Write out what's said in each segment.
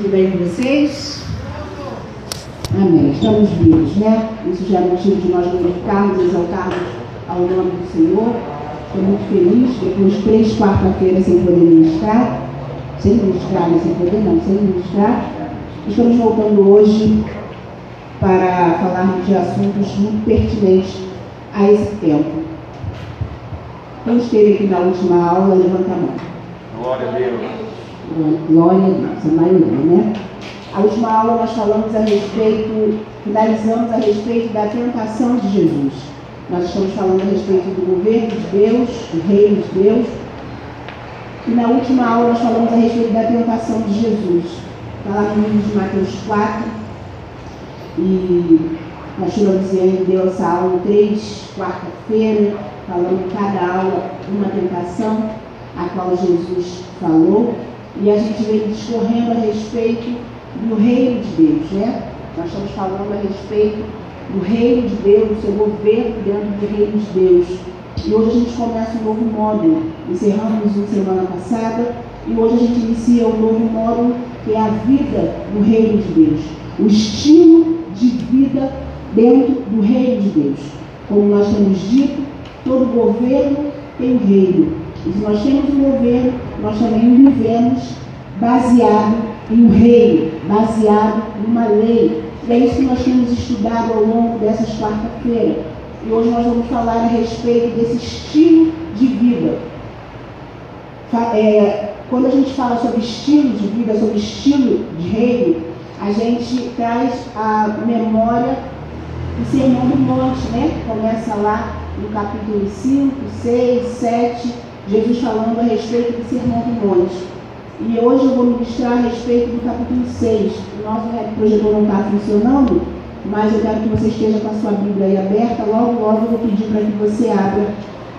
Tudo bem com vocês? Amém. Estamos vivos, né? Isso já é motivo de nós glorificarmos exaltarmos ao nome do Senhor. Estou muito feliz, depois de três quarta-feiras sem poder ministrar, sem ministrar, né? sem poder não, sem ministrar. Estamos voltando hoje para falarmos de assuntos muito pertinentes a esse tempo. Quem esteve aqui na última aula, levanta a mão. Glória a Deus. Glória a Deus, a maioria, né? A última aula nós falamos a respeito, finalizamos a respeito da tentação de Jesus. Nós estamos falando a respeito do governo de Deus, do reino de Deus. E na última aula nós falamos a respeito da tentação de Jesus. Está lá no livro de Mateus 4. E nós finalizamos deu essa aula três, quarta-feira, falando cada aula uma tentação, a qual Jesus falou. E a gente vem discorrendo a respeito do reino de Deus, né? Nós estamos falando a respeito do reino de Deus, do seu governo dentro do reino de Deus. E hoje a gente começa um novo módulo. Encerramos o semana passada e hoje a gente inicia um novo módulo que é a vida no reino de Deus. O estilo de vida dentro do reino de Deus. Como nós temos dito, todo governo tem um reino. E se nós temos um governo, nós também vivemos baseado em um reino, baseado numa lei. E é isso que nós temos estudado ao longo dessas quarta-feira. E hoje nós vamos falar a respeito desse estilo de vida. É, quando a gente fala sobre estilo de vida, sobre estilo de reino, a gente traz a memória do Sermão do Monte, né? Começa lá no capítulo 5, 6, 7, Jesus falando a respeito do Sermão do Monte. E hoje eu vou ministrar a respeito do capítulo 6. O nosso projetor não está funcionando, mas eu quero que você esteja com a sua Bíblia aí aberta. Logo, logo eu vou pedir para que você abra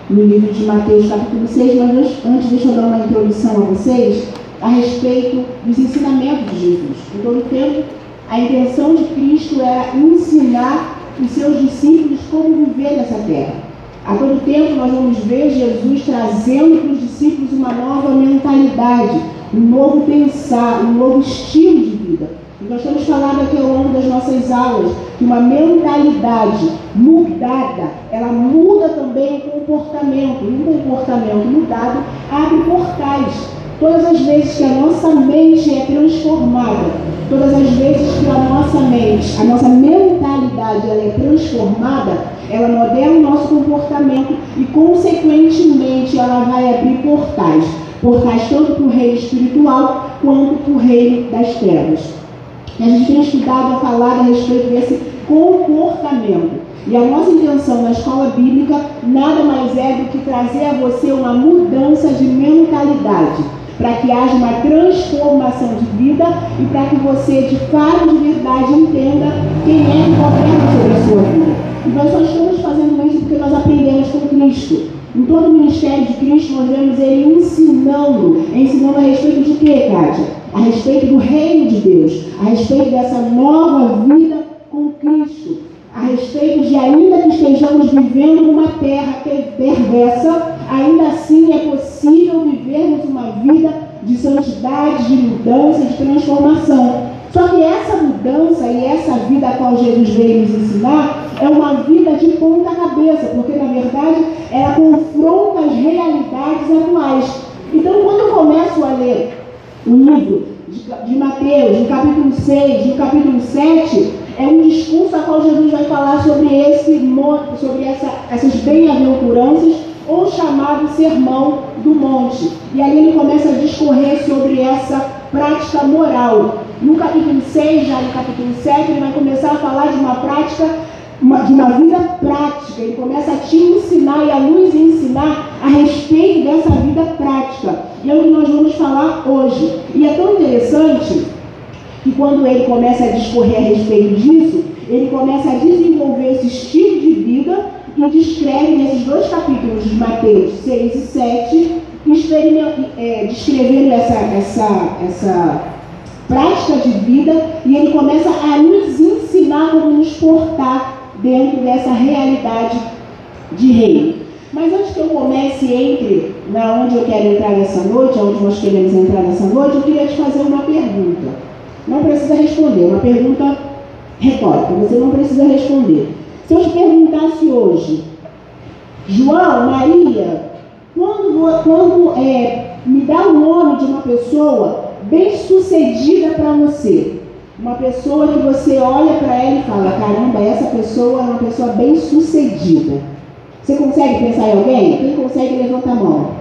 no livro de Mateus, capítulo 6. Mas antes, deixa eu dar uma introdução a vocês a respeito dos ensinamentos de Jesus. Em todo tempo, a intenção de Cristo era ensinar os seus discípulos como viver nessa terra. A todo tempo nós vamos ver Jesus trazendo para os discípulos uma nova mentalidade, um novo pensar, um novo estilo de vida. E nós estamos falando aqui ao longo das nossas aulas que uma mentalidade mudada, ela muda também o comportamento. E um comportamento mudado abre portais. Todas as vezes que a nossa mente é transformada, todas as vezes que a nossa mente, a nossa mentalidade ela é transformada, ela modela o nosso comportamento e, consequentemente, ela vai abrir portais portais tanto para o reino espiritual quanto para o reino das trevas. A gente tem estudado a falar a respeito desse comportamento. E a nossa intenção na escola bíblica nada mais é do que trazer a você uma mudança de mentalidade, para que haja uma transformação de vida e para que você de fato, de verdade, entenda quem é que governa sobre a sua vida. Nós só estamos fazendo isso porque nós aprendemos com Cristo. Em todo o ministério de Cristo, nós vemos ele ensinando, ensinando a respeito de quê, Kátia? A respeito do reino de Deus, a respeito dessa nova vida com Cristo, a respeito de ainda que estejamos vivendo numa terra perversa, ainda assim é possível vivermos uma vida de santidade, de mudança, de transformação. Só que essa mudança e essa vida a qual Jesus veio nos ensinar é uma vida de ponta cabeça, porque na verdade ela confronta as realidades atuais. Então, quando eu começo a ler o livro de Mateus, no capítulo 6, no capítulo 7, é um discurso a qual Jesus vai falar sobre esse sobre essa, essas bem-aventuranças ou chamado sermão do monte. E aí ele começa a discorrer sobre essa prática moral. No capítulo 6, já no capítulo 7, ele vai começar a falar de uma prática, uma, de uma vida prática. Ele começa a te ensinar e a nos ensinar a respeito dessa vida prática. E é o que nós vamos falar hoje. E é tão interessante que quando ele começa a discorrer a respeito disso, ele começa a desenvolver esse estilo de vida e descreve nesses dois capítulos de Mateus 6 e 7, é, descrevendo essa, essa, essa prática de vida e ele começa a nos ensinar como nos portar dentro dessa realidade de reino. Mas antes que eu comece entre na onde eu quero entrar nessa noite, onde nós queremos entrar nessa noite, eu queria te fazer uma pergunta. Não precisa responder, uma pergunta retórica, você não precisa responder. Se eu te perguntasse hoje, João, Maria, quando, quando é, me dá o nome de uma pessoa bem sucedida para você, uma pessoa que você olha para ela e fala: caramba, essa pessoa é uma pessoa bem sucedida. Você consegue pensar em alguém? Quem consegue, levanta a mão.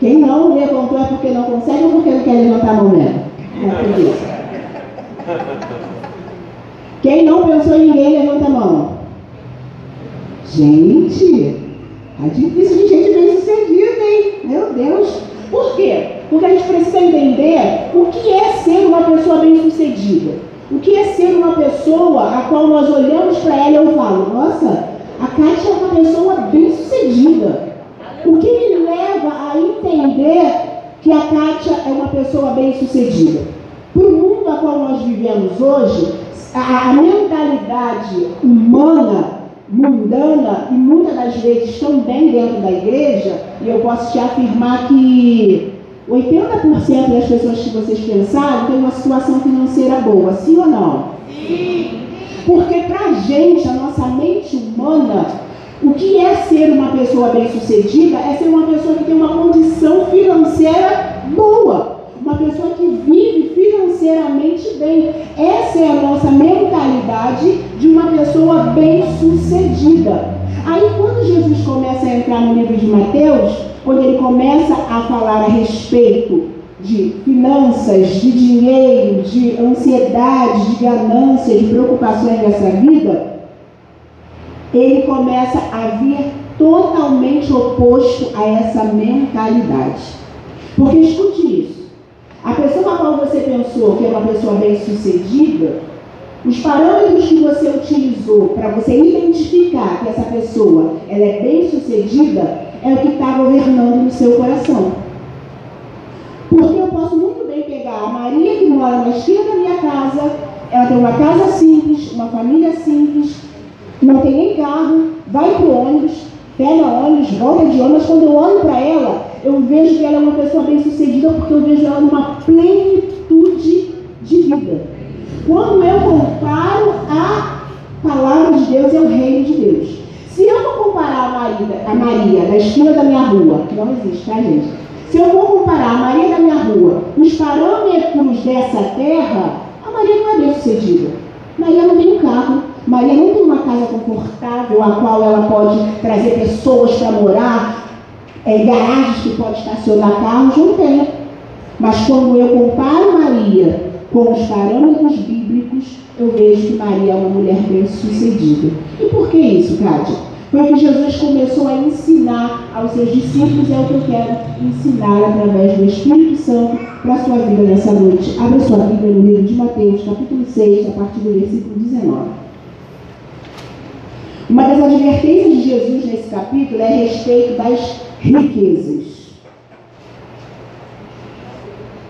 Quem não levantou é porque não consegue ou porque não quer levantar a mão mesmo? É Quem não pensou em ninguém, levanta a mão. Gente, tá difícil de gente bem sucedida, hein? Meu Deus. Quê? Porque a gente precisa entender o que é ser uma pessoa bem-sucedida. O que é ser uma pessoa a qual nós olhamos para ela e eu falo, nossa, a Kátia é uma pessoa bem-sucedida. O que me leva a entender que a Kátia é uma pessoa bem-sucedida? Para o mundo a qual nós vivemos hoje, a, a mentalidade humana mundana e muitas das vezes também dentro da igreja, e eu posso te afirmar que 80% das pessoas que vocês pensaram têm uma situação financeira boa, sim ou não? Sim. Porque para a gente, a nossa mente humana, o que é ser uma pessoa bem-sucedida é ser uma pessoa que tem uma condição financeira boa uma pessoa que vive financeiramente bem. Essa é a nossa mentalidade de uma pessoa bem-sucedida. Aí, quando Jesus começa a entrar no livro de Mateus, quando ele começa a falar a respeito de finanças, de dinheiro, de ansiedade, de ganância, de preocupações dessa vida, ele começa a vir totalmente oposto a essa mentalidade. Porque escute isso. A pessoa a qual você pensou que era uma pessoa bem-sucedida, os parâmetros que você utilizou para você identificar que essa pessoa ela é bem-sucedida é o que está governando no seu coração. Porque eu posso muito bem pegar a Maria que mora na esquina da minha casa, ela tem uma casa simples, uma família simples, não tem nem carro, vai para o ônibus, pega ônibus, volta de ônibus, quando eu olho para ela, eu vejo que ela é uma pessoa bem-sucedida porque eu vejo ela numa plenitude de vida. Quando eu comparo a palavra de Deus e o reino de Deus. Se eu vou comparar a Maria, esquina da minha rua, que não existe, tá, gente? Se eu vou comparar a Maria da minha rua, os parâmetros dessa terra, a Maria não é bem-sucedida. Maria não tem um carro, Maria não tem uma casa confortável a qual ela pode trazer pessoas para morar, é, garagens que pode estacionar carros, não tem. Mas quando eu comparo Maria com os parâmetros bíblicos, eu vejo que Maria é uma mulher bem sucedida. E por que isso, Kátia? Foi que Jesus começou a ensinar aos seus discípulos, e é o que eu quero ensinar através do Espírito Santo para a sua vida nessa noite. Abra sua Bíblia no livro de Mateus, capítulo 6, a partir do versículo 19. Uma das advertências de Jesus nesse capítulo é a respeito das riquezas.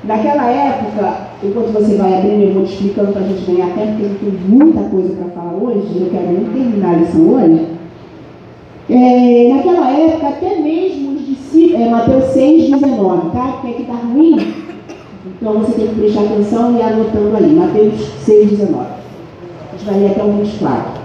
Naquela época, enquanto você vai abrindo, eu vou te explicando para a gente ganhar tempo, porque eu tenho muita coisa para falar hoje, eu quero nem terminar a lição hoje. É, naquela época, até mesmo os discípulos, é, Mateus 6, 19, tá? Porque aqui está ruim, então você tem que prestar atenção e ir anotando aí, Mateus 6, 19. A gente vai ler até o 24.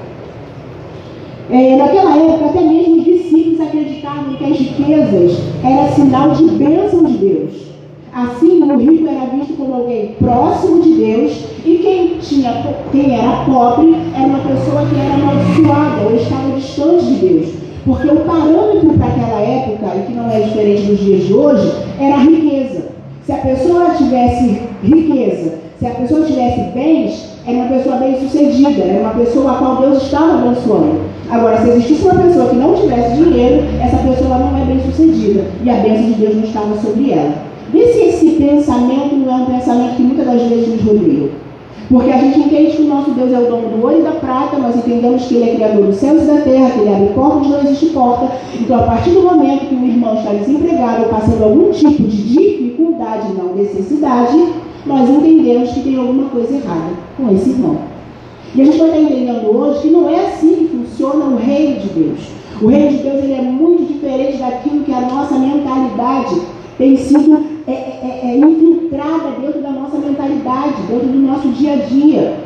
É, naquela época, até mesmo os discípulos acreditavam que as riquezas era sinal de bênção de Deus. Assim, o rico era visto como alguém próximo de Deus e quem, tinha, quem era pobre era uma pessoa que era amaldiçoada ou estava distante de Deus. Porque o parâmetro para aquela época, e que não é diferente dos dias de hoje, era a riqueza. Se a pessoa tivesse riqueza, se a pessoa tivesse bens, era uma pessoa bem sucedida, era uma pessoa a qual Deus estava abençoando. Agora, se existisse uma pessoa que não tivesse dinheiro, essa pessoa não é bem sucedida e a bênção de Deus não estava sobre ela. Vê se esse pensamento não é um pensamento que muitas das vezes nos rodeia. Porque a gente entende que o nosso Deus é o dono do ouro e da prata, nós entendemos que Ele é criador dos céus e da terra, que Ele abre portas, não existe porta. Então, a partir do momento que o irmão está desempregado ou passando algum tipo de dificuldade, não necessidade, nós entendemos que tem alguma coisa errada com esse irmão. E a gente vai estar entendendo hoje que não é assim que funciona o reino de Deus. O reino de Deus ele é muito diferente daquilo que a nossa mentalidade tem sido é, é, é, infiltrada dentro dentro do nosso dia a dia.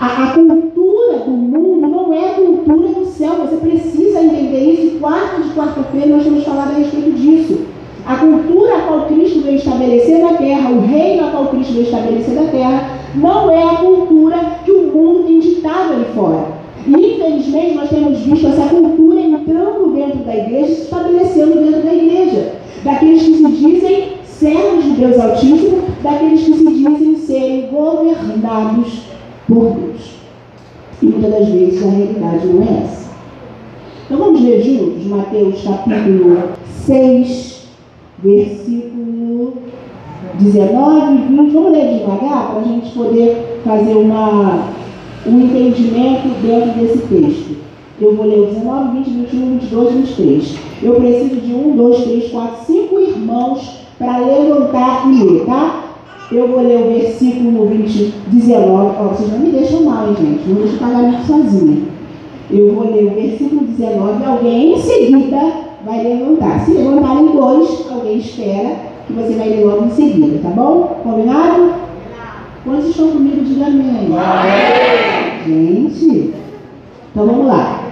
A, a, cultura do mundo não é a cultura do céu. Você precisa entender isso. Quarta de quarta-feira nós temos falado a respeito disso. A cultura a qual Cristo veio estabelecer na terra, o reino a qual Cristo veio estabelecer na terra, não é a cultura que o mundo tem ditado ali fora. E infelizmente nós temos visto essa cultura entrando dentro da igreja, se estabelecendo dentro da igreja. Daqueles que se dizem servos de Deus Altíssimo, daqueles que se dizem serem governados por Deus. E muitas das vezes a realidade não é essa. Então vamos ler juntos Mateus capítulo 6, versículo 19 e 20. Vamos ler devagar para a gente poder fazer uma, um entendimento dentro desse texto. Eu vou ler 19, 20, 21, 22 e 23. Eu preciso de um, dois, três, quatro, cinco irmãos para levantar e ler, tá? Eu vou ler o versículo 20, 19. Ó, vocês não me deixam mal, hein, gente? Não deixo pagamento sozinha. Eu vou ler o versículo 19. Alguém em seguida vai levantar. Se levantarem dois, alguém espera que você vai ler logo em seguida, tá bom? Combinado? Quantos estão comigo? Diga amém. amém. Gente, então vamos lá.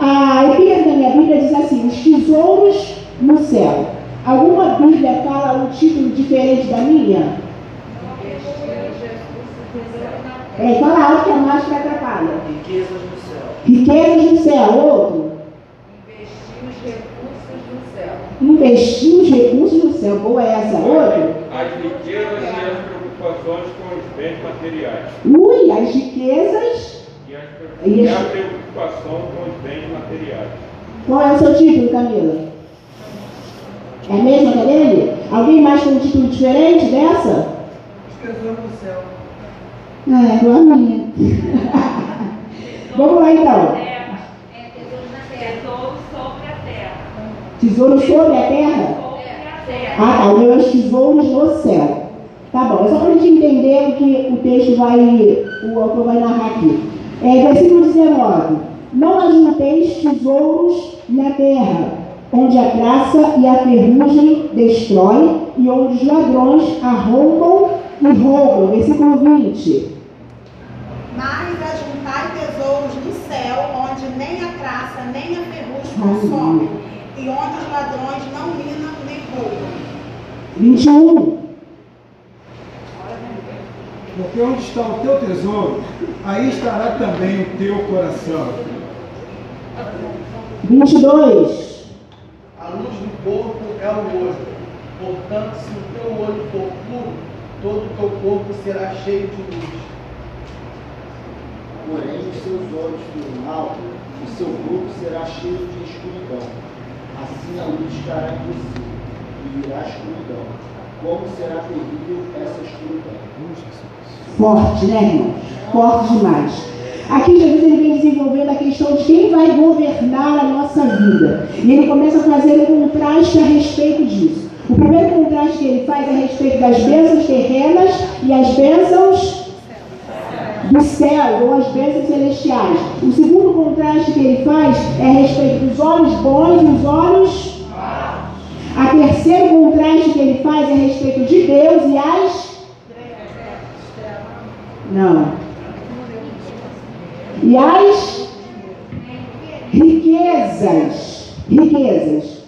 A epígrafe da minha Bíblia diz assim: os tesouros no céu. Alguma Bíblia fala um título diferente da minha? É, fala alto que a máscara atrapalha. Riquezas do céu. Riquezas do céu. Outro. Investir os recursos do céu. Boa é essa. Outro. As riquezas e as preocupações com os bens materiais. Ui, as riquezas e, as, e a preocupação com os bens materiais. Qual é o seu título, Camila? É a mesma que a dele? Alguém mais com um título diferente dessa? Os tesouros do céu. Ah, é igual a minha. Vamos lá então. Tesouro sobre a terra? Ah, tá. O meu é os tesouros no céu. Tá bom. É só para a gente entender o que o texto vai, o autor vai narrar aqui. É, versículo 19. Não ajunteis tesouros na terra, onde a traça e a ferrugem destrói, e onde os ladrões arrombam e roubam. Versículo 20. Mas ajuntai tesouros no céu, onde nem a traça nem a ferrugem consomem, e onde os ladrões não minam nem roubam. 21. Porque onde está o teu tesouro, aí estará também o teu coração. 22. A luz do corpo é o olho. Portanto, se o teu olho for puro, todo o teu corpo será cheio de luz. Porém, os seus olhos forem mal, o seu corpo será cheio de escuridão. Assim a luz estará em você, e virá a escuridão. Como será terrível essa escuridão? Forte, né, irmãos? Forte demais. Aqui Jesus ele vem desenvolvendo a questão de quem vai governar a nossa vida. E ele começa a fazer um contraste a respeito disso. O primeiro contraste que ele faz é a respeito das bênçãos terrenas e as bênçãos do céu ou as bênçãos celestiais. O segundo contraste que ele faz é a respeito dos olhos bons e os olhos. A terceiro contraste que ele faz é a respeito de Deus e as. Não. E as riquezas. Riquezas.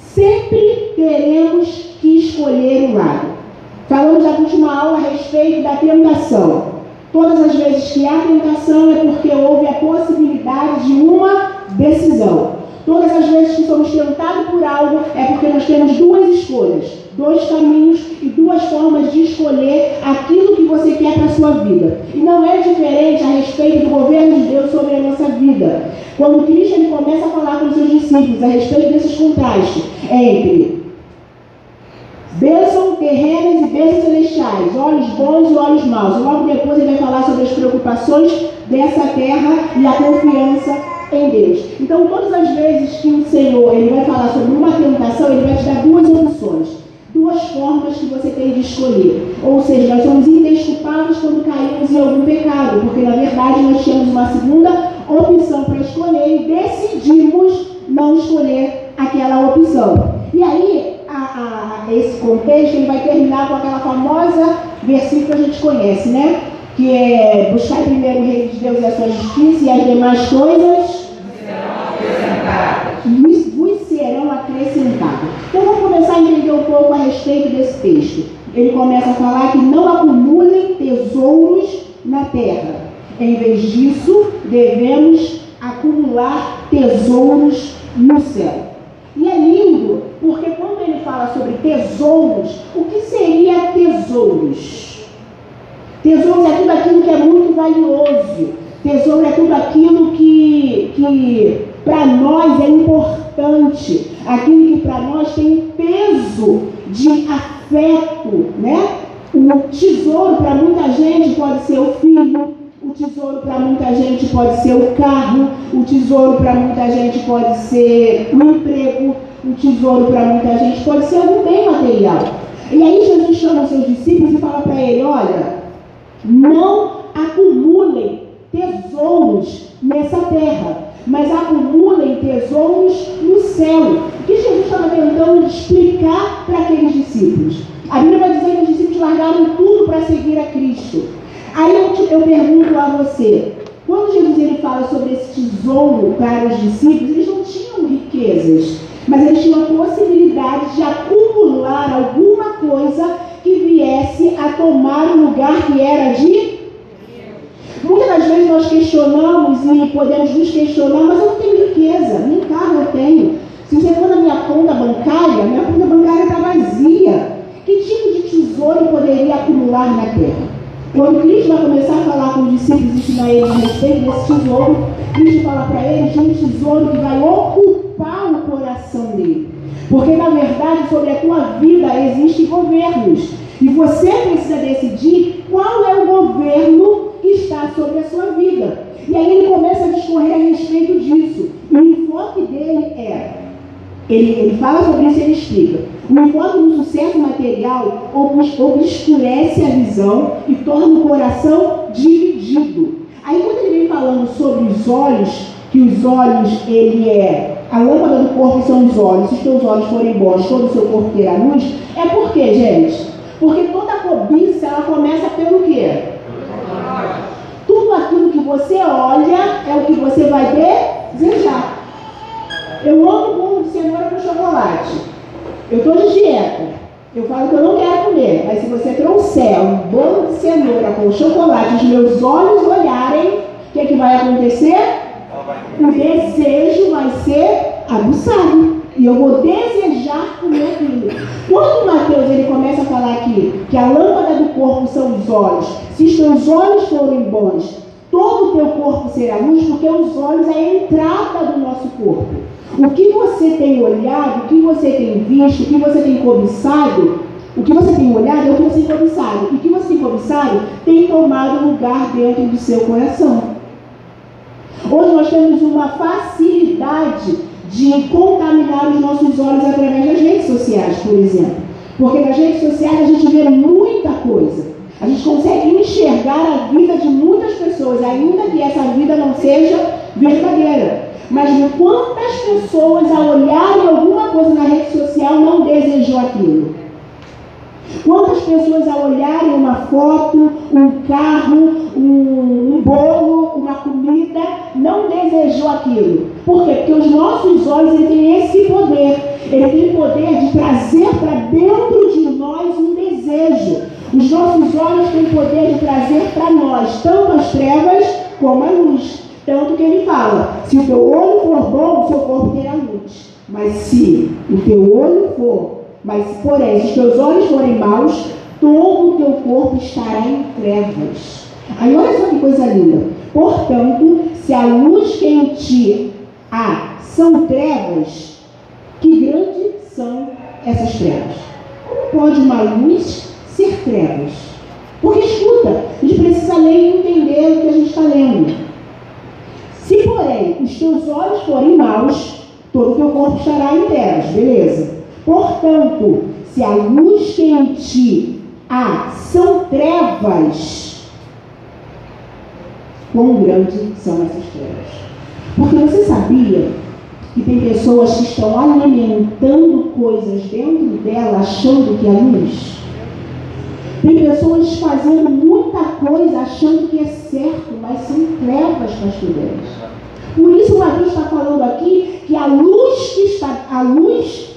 Sempre teremos que escolher um lado. Falamos na última aula a respeito da tentação. Todas as vezes que há tentação é porque houve a possibilidade de uma decisão. Todas as vezes que somos tentados por algo é porque nós temos duas escolhas, dois caminhos e duas formas de escolher aquilo que você quer para a sua vida. E não é diferente a respeito do governo de Deus sobre a nossa vida. Quando Cristo ele começa a falar com os seus discípulos a respeito desses contrastes entre Bênção terrenas e bênçãos celestiais, olhos bons e olhos maus. Logo depois ele vai falar sobre as preocupações dessa terra e a confiança em Deus. Então, todas as vezes que o Senhor ele vai falar sobre uma tentação, ele vai te dar duas opções, duas formas que você tem de escolher. Ou seja, nós somos indesculpáveis quando caímos em algum pecado, porque na verdade nós temos uma segunda opção para escolher e decidimos não escolher aquela opção. E aí, a, a, esse contexto, ele vai terminar com aquela famosa versículo que a gente conhece, né? Que é buscar primeiro o reino de Deus e a sua justiça e as demais coisas vos vos serão acrescentadas. Então vamos começar a entender um pouco a respeito desse texto. Ele começa a falar que não acumulem tesouros na terra. Em vez disso, devemos acumular tesouros no céu. E é lindo, porque quando ele fala sobre tesouros, o que seria tesouros? Tesouros é tudo aquilo que é muito valioso. Tesouro é tudo aquilo que, que para nós é importante. Aquilo que para nós tem peso de afeto, né? O tesouro para muita gente pode ser o filho, o tesouro para muita gente pode ser o carro, o tesouro para muita gente pode ser o emprego, o tesouro para muita gente pode ser algum bem material. E aí Jesus chama seus discípulos e fala para ele: olha, não acumulem tesouros nessa terra, mas acumulem tesouros no céu. O que Jesus estava tentando explicar para aqueles discípulos? A Bíblia vai dizer que os discípulos largaram tudo para seguir a Cristo. Aí eu, te, eu pergunto a você, quando Jesus ele fala sobre esse tesouro para os discípulos, eles não tinham riquezas, mas eles tinham a possibilidade de acumular alguma coisa que viesse a tomar o lugar que era de. Muitas das vezes nós questionamos e podemos nos questionar, mas eu não tenho riqueza, nem carro eu tenho. Se você for na minha conta bancária, minha conta bancária está vazia. Que tipo de tesouro poderia acumular na terra? Quando Cristo vai começar a falar com os discípulos e ensinar eles a respeito desse tesouro, Cristo fala para eles de um tesouro que vai ocupar o coração dele. Porque na verdade sobre a tua vida existem governos. E você precisa decidir qual é o governo está sobre a sua vida. E aí ele começa a discorrer a respeito disso. E o enfoque dele é ele, ele fala sobre isso e ele explica. O enfoque no sucesso material obscurece a visão e torna o coração dividido. Aí quando ele vem falando sobre os olhos, que os olhos, ele é a lâmpada do corpo são os olhos. Se os teus olhos forem bons, todo o seu corpo terá luz. É por quê, gente? Porque toda cobiça, ela começa pelo quê? Tudo aquilo que você olha é o que você vai desejar. Eu amo bolo de cenoura com chocolate. Eu estou de dieta. Eu falo que eu não quero comer. Mas se você trouxer um bolo de cenoura com chocolate, os meus olhos olharem, o que, é que vai acontecer? O desejo vai ser aguçado. E eu vou desejar comer aquilo. Quando Mateus ele começa a falar aqui que a lâmpada do corpo são os olhos, se os teus olhos forem bons, todo o teu corpo será luz, porque os olhos é a entrada do nosso corpo. O que você tem olhado, o que você tem visto, o que você tem cobiçado, o que você tem olhado é o que você tem cobiçado. O que você tem cobiçado tem tomado lugar dentro do seu coração. Hoje nós temos uma facilidade de contaminar os nossos olhos através das redes sociais, por exemplo. Porque nas redes sociais a gente vê muita coisa. A gente consegue enxergar a vida de muitas pessoas, ainda que essa vida não seja verdadeira. Mas quantas pessoas, ao olharem alguma coisa na rede social, não desejou aquilo? Quantas pessoas, ao olharem uma foto, um carro, um, um bolo, uma comida, não desejou aquilo? Por quê? Porque os nossos olhos ele têm esse poder. Ele tem o poder de trazer para dentro de nós um desejo. Os nossos olhos têm o poder de trazer para nós tanto as trevas como a luz. Tanto que ele fala: se o teu olho for bom, o seu corpo terá luz. Mas se o teu olho for, mas porém, se os teus olhos forem maus, todo o teu corpo estará em trevas. Aí olha só que coisa linda. Portanto, se a luz que em ti há são trevas, que grandes são essas trevas? Como pode uma luz ser trevas? Porque escuta, a gente precisa ler e entender o que a gente está lendo. Se, porém, os teus olhos forem maus, todo o teu corpo estará em trevas, beleza? Portanto, se a luz que em ti há são trevas, quão grandes são essas trevas? Porque você sabia que tem pessoas que estão alimentando coisas dentro dela achando que é luz? Tem pessoas fazendo muita coisa achando que é certo, mas são trevas, pastor Deus. Por isso o Mateus está falando aqui que a luz que está, a luz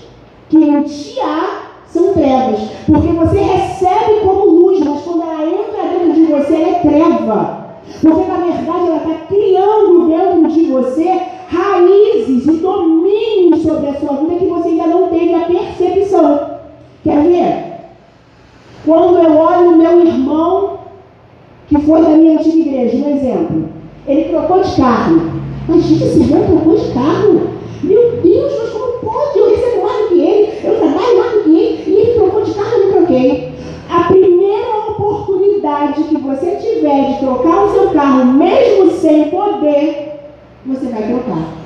que em ti há são trevas. Porque você recebe como luz, mas quando ela entra dentro de você, ela é treva. Porque na verdade ela está criando dentro de você raízes e domínios sobre a sua vida que você ainda não teve a percepção. Quer ver? Quando eu olho o meu irmão, que foi da minha antiga igreja, um exemplo, ele trocou de carro. Mas, gente, esse irmão trocou de carro. Meu Deus, mas como pode? Eu recebo mais do que ele, eu trabalho mais do que ele, e ele trocou de carro, eu não troquei. A primeira oportunidade que você tiver de trocar o seu carro, mesmo sem poder, você vai trocar.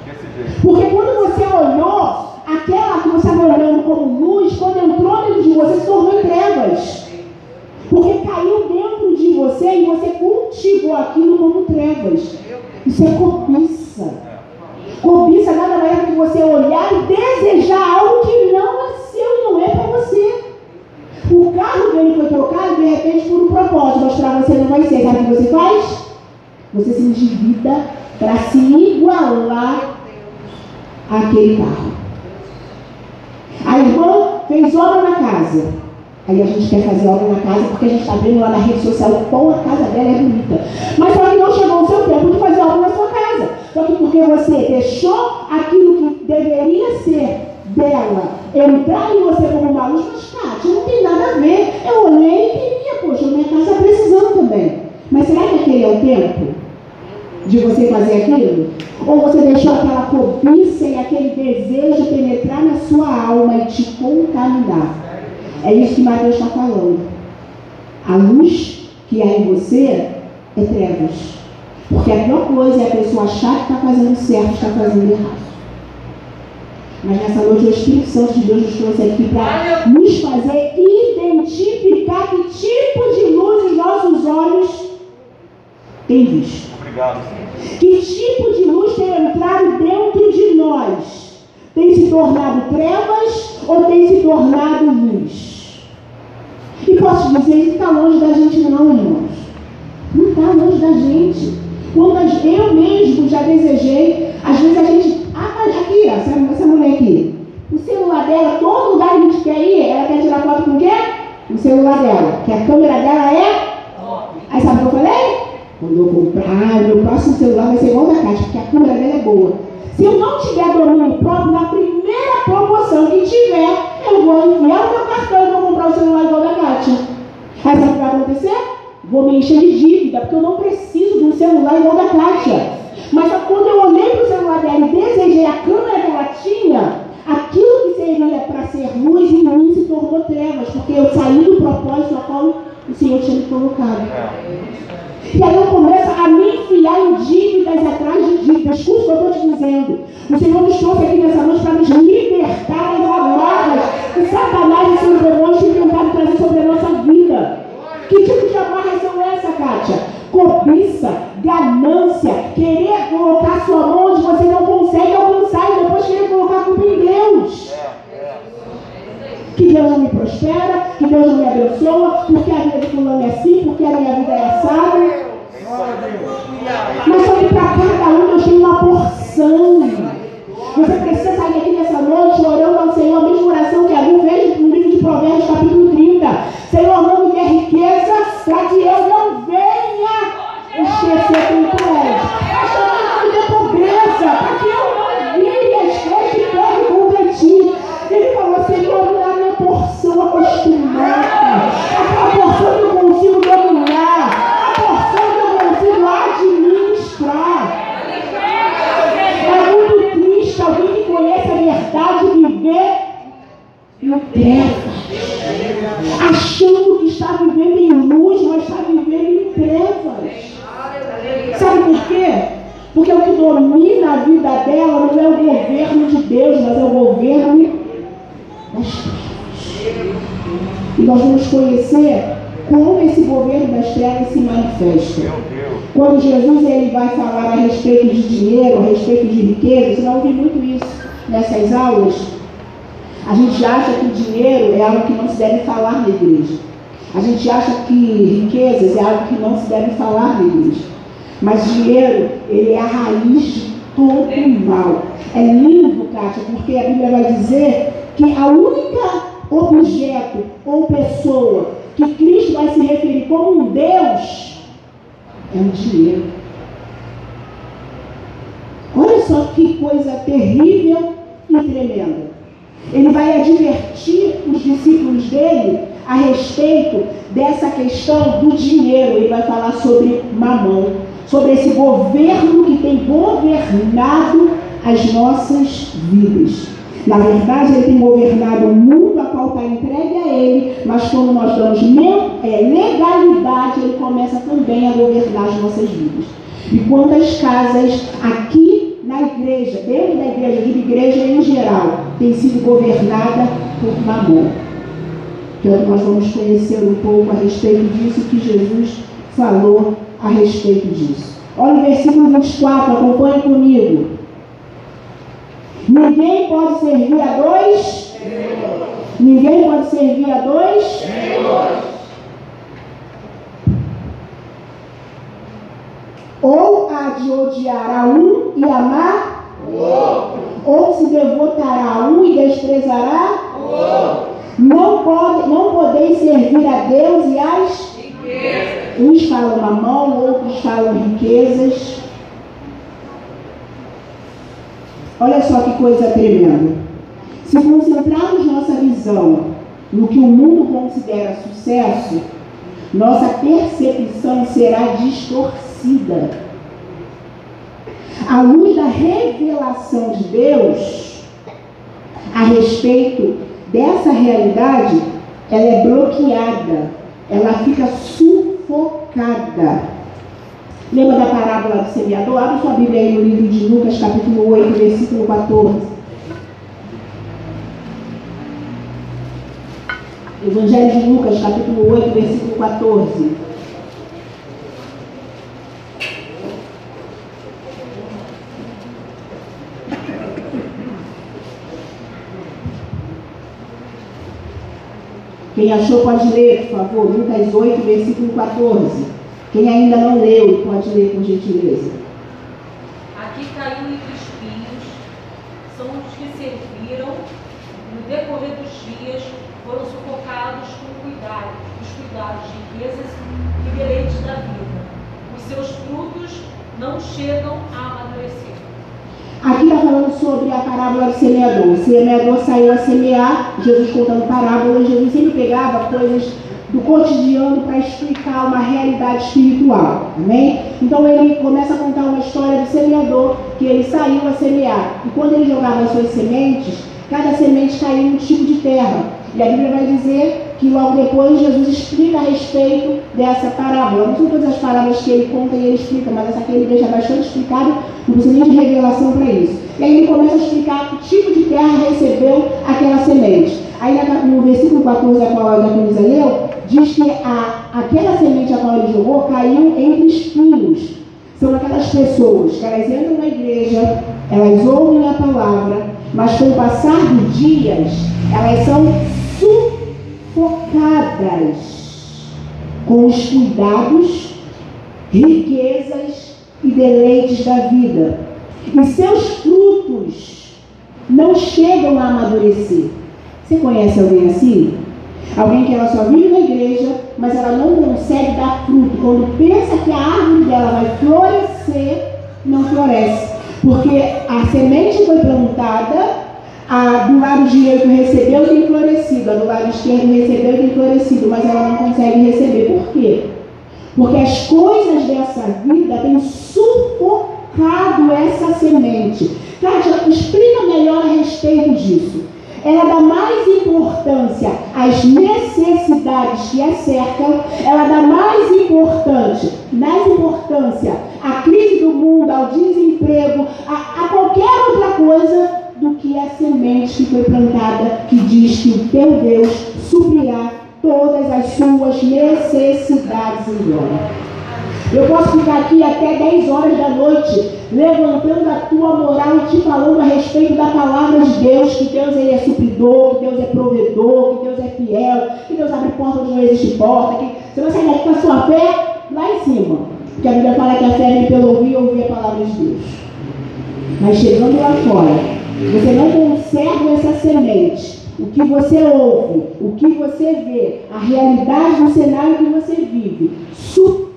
Porque quando você olhou, aquela que você estava olhando como luz, quando entrou dentro de você, se tornou em trevas. Porque caiu dentro de você e você cultivou aquilo como trevas. Isso é cobiça. Cobiça nada mais é que você olhar e desejar algo que não é seu e não é para você. O carro dele foi trocado de repente por um propósito, mas para você não vai ser. Sabe o que você faz? Você se endivida para se igualar àquele carro. A irmã fez obra na casa. Aí a gente quer fazer obra na casa porque a gente está vendo lá na rede social o quão a casa dela é bonita. Mas só que não chegou o seu tempo de fazer obra na sua casa. Só que porque você deixou aquilo que deveria ser dela entrar em você como uma luz, mas Kátia, não tem nada a ver. Eu olhei e queria, poxa, minha casa está precisando também. Mas será que aquele é o tempo de você fazer aquilo? Ou você deixou aquela cobiça e aquele desejo penetrar na sua alma e te contaminar? Mateus está falando. A luz que há em você é trevas. Porque a pior coisa é a pessoa achar que está fazendo certo, está fazendo errado. Mas nessa noite o Espírito Santo de Deus nos trouxe aqui para nos fazer identificar que tipo de luz os nossos olhos têm visto. Obrigado. Que tipo de luz tem entrado dentro de nós? Tem se tornado trevas ou tem se tornado luz? E posso dizer que está longe da gente não, irmãos. Não está longe da gente. Quando eu mesmo já desejei, às vezes a gente. Ah, aqui, ó, essa, essa mulher aqui. O celular dela, todo lugar que a gente quer ir, ela quer tirar foto com o quê? O celular dela. Que a câmera dela é. Aí sabe o que eu falei? Quando eu comprar, meu próximo celular vai ser igual da caixa, porque a câmera dela é boa. Se eu não tiver domínio próprio, na primeira promoção que tiver, eu vou enviar o meu cartão e vou comprar o celular igual da Kátia. Aí sabe o que vai acontecer? Vou me encher de dívida, porque eu não preciso de um celular igual da Kátia. Mas quando eu olhei para o celular dela e desejei a câmera que ela tinha, aquilo que seria para ser luz em mim se tornou trevas, porque eu saí do propósito a qual o Senhor tinha me colocado. E aí eu começo a me enfiar em dívidas atrás de dívidas. Escuta o que eu estou te dizendo. O Senhor nos trouxe aqui nessa noite para nos libertar das amarras que Satanás e seus demônios têm tentado trazer sobre a nossa vida. Que tipo de amarras são essa, Kátia? Cobiça, ganância, querer colocar sua mão onde você não consegue alcançar e depois querer colocar a culpa em Deus. Que Deus não me prospera, que Deus não me abençoa, porque a vida de fulano é assim, porque a minha vida é assada. Mas só que para cada um Deus tem uma porção. Você precisa sair aqui nessa noite orando ao Senhor, a mesma oração que alguém fez no livro de Provérbios, capítulo 30. Senhor, não me dê riqueza para que eu não venha esquecer quem tu és. Domina a vida dela não é o governo de Deus, mas é o governo das trevas. E nós vamos conhecer como esse governo das trevas se manifesta. Quando Jesus ele vai falar a respeito de dinheiro, a respeito de riqueza, você vai ouvir muito isso nessas aulas. A gente acha que dinheiro é algo que não se deve falar na igreja. A gente acha que riquezas é algo que não se deve falar neles. Mas dinheiro, ele é a raiz de todo o mal. É lindo, Kátia, porque a Bíblia vai dizer que a única objeto ou pessoa que Cristo vai se referir como um Deus é o dinheiro. Olha só que coisa terrível e tremenda. Ele vai advertir os discípulos dele a respeito dessa questão do dinheiro. Ele vai falar sobre mamão, sobre esse governo que tem governado as nossas vidas. Na verdade, ele tem governado o mundo a qual está entregue a ele, mas quando nós damos é, legalidade, ele começa também a governar as nossas vidas. E quantas casas aqui na igreja, dentro da igreja, de igreja em geral, tem sido governada por mamon? Então nós vamos conhecer um pouco a respeito disso que Jesus falou a respeito disso. Olha o versículo 24, acompanhe comigo. Ninguém pode servir a dois. Ninguém pode servir a dois. Ou há de odiar a um e amar o outro. Ou se devotará a um e desprezará o outro. Não, pode, não podeis servir a Deus e as riquezas. Uns falam mamão, outros falam riquezas. Olha só que coisa tremenda. Se concentrarmos nossa visão no que o mundo considera sucesso, nossa percepção será distorcida. A luz da revelação de Deus a respeito dessa realidade, ela é bloqueada, ela fica sufocada. Lembra da parábola do semeador? Abre sua Bíblia aí no livro de Lucas, capítulo 8, versículo 14. Evangelho de Lucas, capítulo 8, versículo 14. Quem achou pode ler, por favor, Lucas 8, versículo 14. Quem ainda não leu, pode ler por gentileza. Aqui caiu entre espinhos, são os que serviram, no decorrer dos dias, foram sufocados com cuidado, os cuidados de riquezas e deleites da vida. Os seus frutos não chegam a amadurecer. Aqui está falando sobre a parábola do semeador. O semeador saiu a semear, Jesus contando parábolas, Jesus sempre pegava coisas do cotidiano para explicar uma realidade espiritual. Amém? Então ele começa a contar uma história do semeador, que ele saiu a semear. E quando ele jogava as suas sementes, cada semente caiu em um tipo de terra. E a Bíblia vai dizer que logo depois Jesus explica a respeito dessa parábola. Não são todas as parábolas que ele conta e ele explica, mas essa aqui ele deixa bastante explicado, não precisa nem de revelação para isso. E aí ele começa a explicar que tipo de terra recebeu aquela semente. Aí no versículo 14, a qual a Diaconisa leu, diz que a, aquela semente a qual ele jogou caiu entre espinhos. São aquelas pessoas que elas entram na igreja, elas ouvem a palavra, mas com o passar dos dias, elas são sufocadas com os cuidados, riquezas e deleites da vida. E seus frutos não chegam a amadurecer. Você conhece alguém assim? Alguém que ela só vive na igreja, mas ela não consegue dar fruto. Quando pensa que a árvore dela vai florescer, não floresce. Porque a semente foi plantada, a do lado direito recebeu tem florescido, a do lado esquerdo recebeu tem florescido, mas ela não consegue receber. Por quê? Porque as coisas dessa vida têm sufocado essa semente. Kátia, explica melhor a respeito disso ela dá mais importância às necessidades que a cercam, ela dá mais importante, mais importância à crise do mundo, ao desemprego, a, a qualquer outra coisa do que a semente que foi plantada, que diz que o teu Deus suprirá todas as suas necessidades em glória. Eu posso ficar aqui até 10 horas da noite, levantando a tua moral e te falando a respeito da palavra de Deus, que Deus ele é supridor, que Deus é provedor, que Deus é fiel, que Deus abre porta onde não existe porta, que você daqui com a sua fé lá em cima. Porque a Bíblia fala que a fé vem pelo ouvir e ouvir a palavra de Deus. Mas chegando lá fora, você não conserva essa semente. O que você ouve, o que você vê, a realidade do cenário que você vive,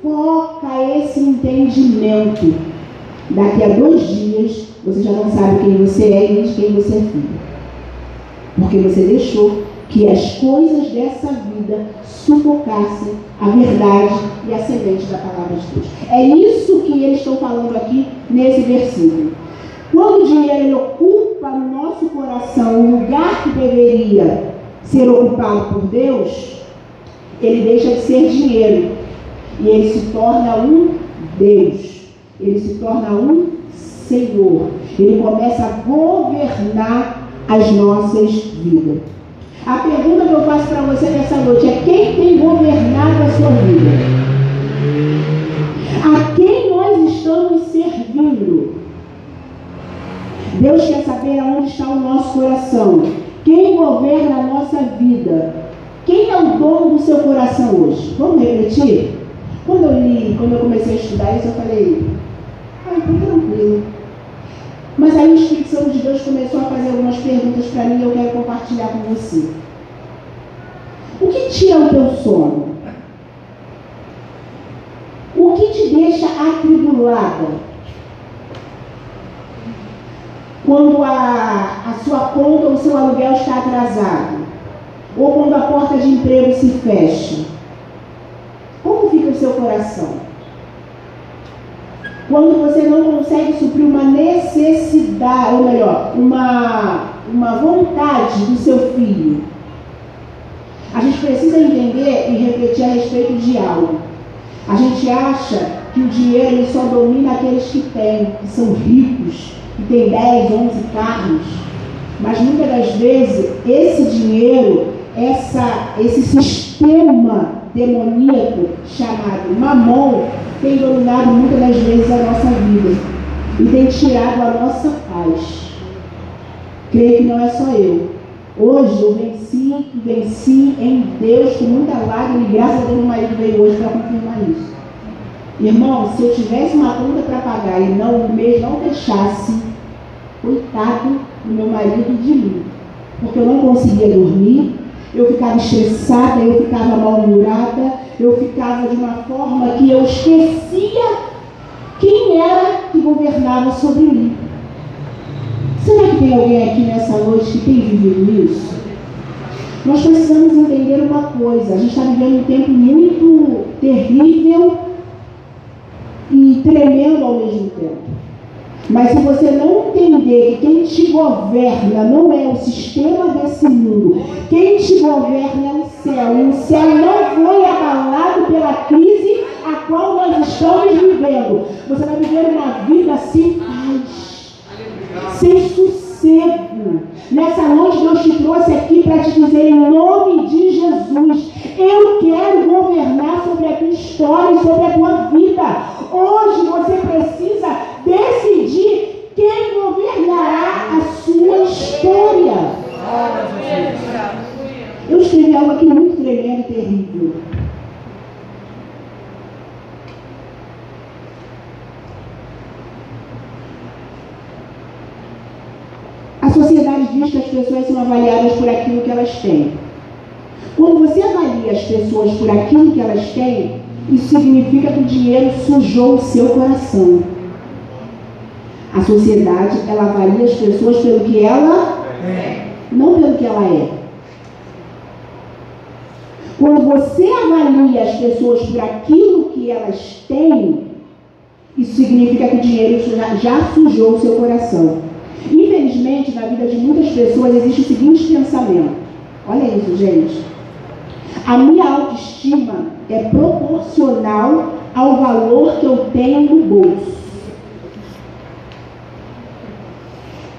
sufoca esse entendimento. Daqui a dois dias, você já não sabe quem você é e nem de quem você é filho. Porque você deixou que as coisas dessa vida sufocassem a verdade e a semente da palavra de Deus. É isso que eles estão falando aqui nesse versículo. Quando o dinheiro ocupa no nosso coração o lugar que deveria ser ocupado por Deus, ele deixa de ser dinheiro e ele se torna um Deus. Ele se torna um Senhor. Ele começa a governar as nossas vidas. A pergunta que eu faço para você nessa noite é: quem tem governado a sua vida? A quem nós estamos servindo? Deus quer saber aonde está o nosso coração. Quem governa a nossa vida? Quem é o dono do seu coração hoje? Vamos refletir? Quando eu li, quando eu comecei a estudar isso, eu falei, ai, ah, tranquilo. Mas aí o Espírito Santo de Deus começou a fazer algumas perguntas para mim e eu quero compartilhar com você. O que tira o teu sono? O que te deixa atribulada? quando a, a sua conta ou o seu aluguel está atrasado, ou quando a porta de emprego se fecha, como fica o seu coração? Quando você não consegue suprir uma necessidade, ou melhor, uma, uma vontade do seu filho, a gente precisa entender e refletir a respeito de algo. A gente acha que o dinheiro só domina aqueles que têm, que são ricos, que tem 10, 11 carros, mas muitas das vezes esse dinheiro, essa, esse sistema demoníaco chamado mamon, tem dominado muitas das vezes a nossa vida e tem tirado a nossa paz. Creio que não é só eu. Hoje eu venci, venci em Deus com muita lágrima e graças a Deus meu marido veio hoje para confirmar isso. Irmão, se eu tivesse uma conta para pagar e não o mês não fechasse, coitado do meu marido de mim. Porque eu não conseguia dormir, eu ficava estressada, eu ficava mal-humorada, eu ficava de uma forma que eu esquecia quem era que governava sobre mim. Será que tem alguém aqui nessa noite que tem vivido isso? Nós precisamos entender uma coisa: a gente está vivendo um tempo muito terrível e tremendo ao mesmo tempo. Mas se você não entender que quem te governa não é o sistema desse mundo, quem te governa é o céu, e o céu não foi abalado pela crise a qual nós estamos vivendo. Você vai viver uma vida sem paz, sem sossego. Nessa noite Deus te trouxe aqui para te dizer em nome de Jesus, eu quero governar sobre a tua história e sobre a tua vida. Hoje você precisa decidir quem governará a sua história. Eu escrevi algo aqui muito tremendo e terrível. Sociedade diz que as pessoas são avaliadas por aquilo que elas têm. Quando você avalia as pessoas por aquilo que elas têm, isso significa que o dinheiro sujou o seu coração. A sociedade, ela avalia as pessoas pelo que ela é, não pelo que ela é. Quando você avalia as pessoas por aquilo que elas têm, isso significa que o dinheiro já, sujou o seu coração vida de muitas pessoas existe o seguinte pensamento: olha isso, gente. A minha autoestima é proporcional ao valor que eu tenho no bolso.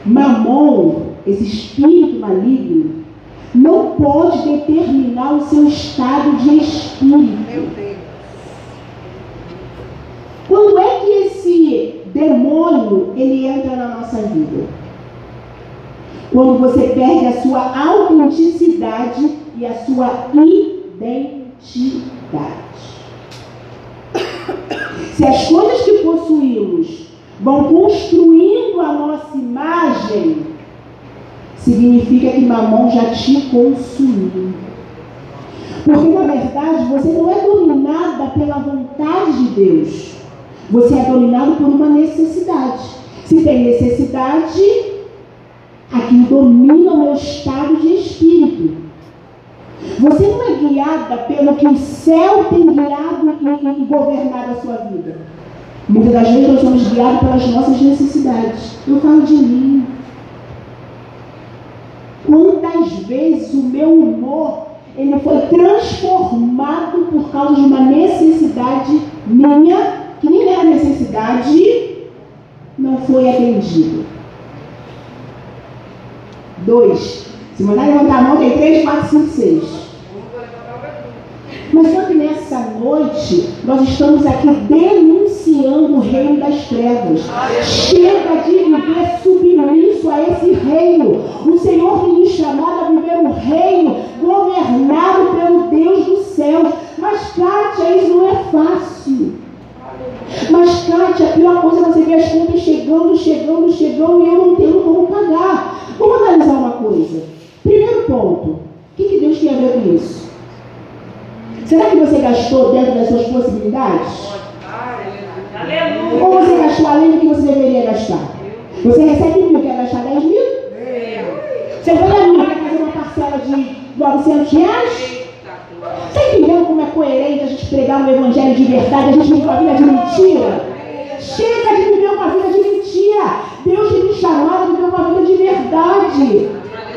Mamon, esse espírito maligno, não pode determinar o seu estado de espírito. Meu Deus. Quando é que esse demônio ele entra na nossa vida? Quando você perde a sua autenticidade e a sua identidade. Se as coisas que possuímos vão construindo a nossa imagem, significa que mamão já te consumiu. Porque na verdade você não é dominada pela vontade de Deus. Você é dominado por uma necessidade. Se tem necessidade, aquilo domina o meu estado de espírito. Você não é guiada pelo que o céu tem guiado e, governado a sua vida. Muitas das vezes nós somos guiados pelas nossas necessidades. Eu falo de mim. Quantas vezes o meu humor ele foi transformado por causa de uma necessidade minha, que nem era necessidade, não foi atendido. Dois. Se mandar levantar a mão, tem três, quatro, cinco, seis. Mas só que nessa noite, nós estamos aqui denunciando o reino das trevas. Chega de viver submisso a esse reino. O Senhor tem nos chamado a viver um reino governado pelo Deus dos céus. Mas, Kátia, isso não é fácil. Mas, Kátia, a pior coisa é você ver as contas chegando, chegando, chegando e eu não tendo como pagar. Vamos analisar uma coisa. Primeiro ponto. O que, que Deus tem a ver com isso? Será que você gastou dentro das suas possibilidades? Aleluia. Ou você gastou além do que você deveria gastar? Você recebe mil, quer gastar 10 mil? Você ganha mil, quer fazer uma parcela de 900 reais? Você entendeu como é coerente a gente pregar um evangelho de verdade, a gente vive uma vida de mentira? Chega de viver uma vida de mentira. Deus tem me chamado a viver uma vida de verdade.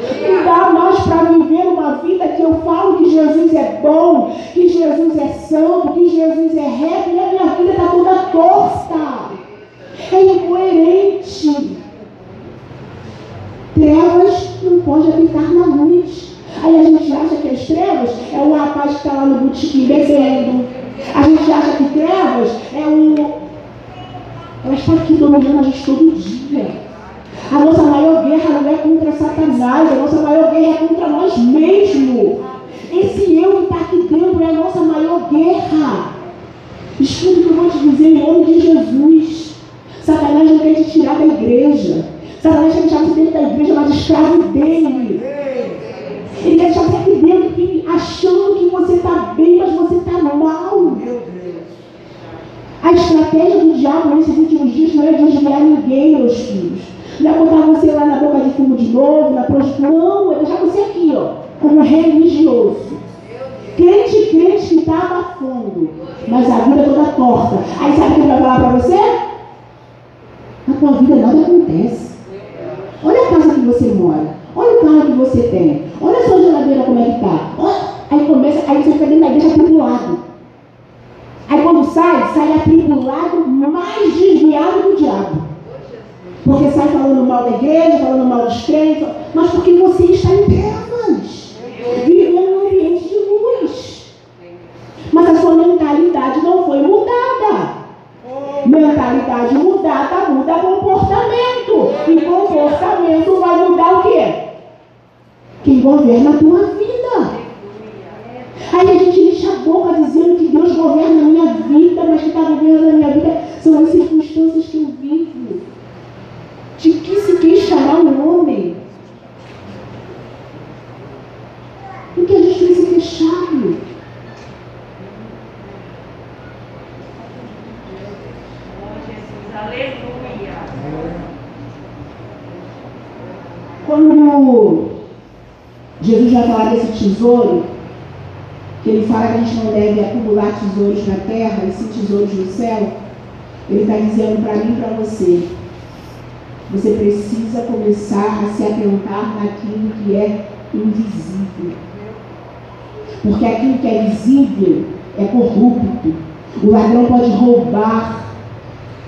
E dá mais para viver uma vida que eu falo que Jesus é bom, que Jesus é santo, que Jesus é reto, e a minha vida está toda torta. É incoerente. Trevas não pode habitar na luz. Aí a gente acha que as trevas é o rapaz que está lá no botequim bebendo. A gente acha que trevas é o. Ela está aqui dominando a gente todo dia. A nossa maior guerra não é contra Satanás, a nossa maior guerra é contra nós mesmos. Esse eu que está aqui dentro é a nossa maior guerra. Escuta o que eu vou te dizer em nome de Jesus. Satanás não quer te tirar da igreja. Satanás quer te tirar dentro da igreja, mas escravo dele. Ele quer te aqui dentro, achando que você está bem, mas você está mal. A estratégia do diabo nesses últimos dias não é desviar ninguém, meus filhos. Não é botar você lá na boca de fumo de novo, na prostituição. Não, é deixar você aqui, ó, como religioso. Crente, crente que está abafando, mas a vida toda torta. Aí sabe o que ele vai falar para você? Na tua vida nada acontece. Olha a casa que você mora. Olha o carro que você tem. Olha a sua geladeira como é que está. Aí começa, aí você fica dentro da igreja atribulado. Aí quando sai, sai atribulado, mais desviado do diabo. Porque sai falando mal da igreja, falando mal dos crentes, mas porque você está em trevas, vivendo num ambiente de luz. Mas a sua mentalidade não foi mudada. Mentalidade mudada muda comportamento. E comportamento vai mudar o quê? Quem governa a tua vida. Aí a gente enche a boca dizendo que Deus governa a minha vida, mas que está governando a minha vida são as circunstâncias que eu vivo. De que se queixará o homem? O que a gente tem se queixado? Aleluia. Quando Jesus vai falar desse tesouro, que ele fala que a gente não deve acumular tesouros na terra, e sim tesouros no céu, ele está dizendo para mim e para você, você precisa começar a se atentar naquilo que é invisível. Porque aquilo que é visível é corrupto. O ladrão pode roubar.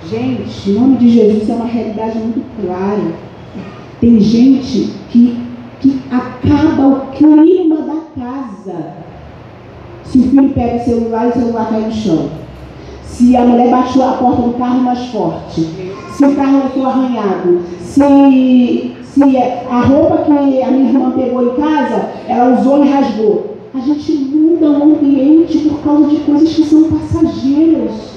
Gente, em nome de Jesus, é uma realidade muito clara. Tem gente que acaba o clima da casa. Se o filho pega o celular e o celular cai no chão. Se a mulher bate a porta do carro mais forte, se o carro for arranhado, se, se a roupa que a minha irmã pegou em casa, ela usou e rasgou. A gente muda o ambiente por causa de coisas que são passageiras.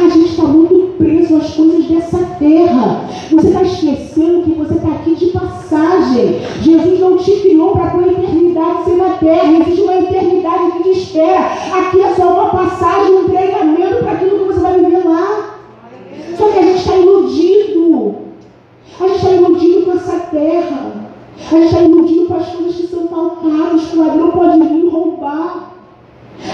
A gente está muito preso às coisas dessa terra. Você está esquecendo que você está aqui de passagem. Jesus não te criou para a tua eternidade ser na terra. Existe uma eternidade que te espera. Aqui é só uma passagem, um treinamento para aquilo que você vai viver lá. Só que a gente está iludido. A gente está iludido com essa terra. A gente está iludido com as coisas que são faltadas, que o ladrão pode vir roubar.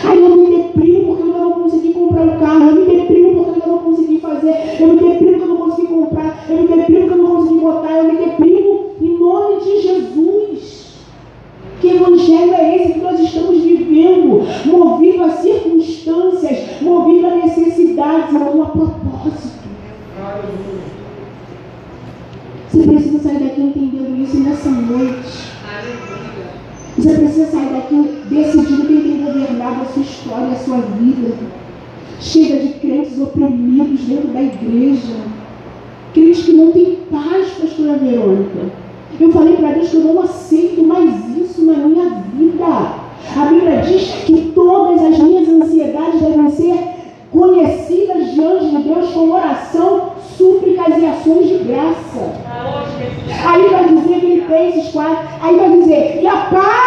Aí eu me deprimo porque eu ainda não consegui comprar um carro, eu me deprimo porque eu ainda não consegui fazer, eu me deprimo porque eu não consegui comprar, eu me deprimo porque eu não consegui botar, eu me deprimo em nome de Jesus. Que evangelho é esse que nós estamos vivendo? Movido a circunstâncias, movido a necessidades, não a propósito. Você precisa sair daqui entendendo isso nessa noite. Você precisa sair daqui decidindo quem tem governado a sua história, a sua vida. Chega de crentes oprimidos dentro da igreja. Crentes que não têm paz, pastora Verônica. Eu falei para Deus que eu não aceito mais isso na minha vida. A Bíblia diz que todas as minhas ansiedades devem ser conhecidas diante de Deus com oração, súplicas e ações de graça. Aí vai dizer Filipenses 4, aí vai dizer, e a paz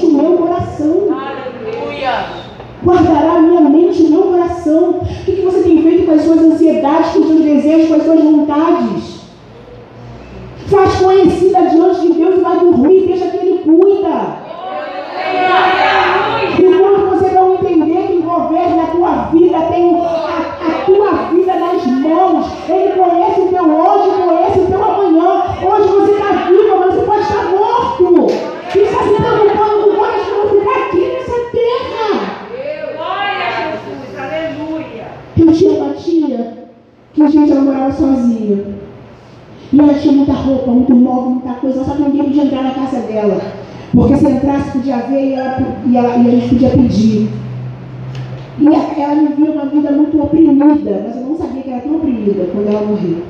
mente o meu coração. Aleluia. Guardará minha mente o meu coração. O que, que você tem feito com as suas ansiedades, com os seus desejos, com as suas vontades? Faz conhecida diante de Deus e vai dormir, deixa que Ele cuida. Enquanto você não entender que o governo a tua vida tem a, a tua vida nas mãos, Ele conhece o teu hoje, conhece o teu amanhã. Hoje você está vivo, mas você pode estar morto. E está se preocupando com coisas que vão ficar aqui nessa terra. Glória a Jesus. Aleluia. Eu tinha uma tia que, gente, ela morava sozinha. E ela tinha muita roupa, muito móvel, muita coisa, só que ninguém podia entrar na casa dela. Porque se entrasse, podia ver e, ela, e, ela, e a gente podia pedir. E ela vivia uma vida muito oprimida, mas eu não sabia que era tão oprimida quando ela morreu.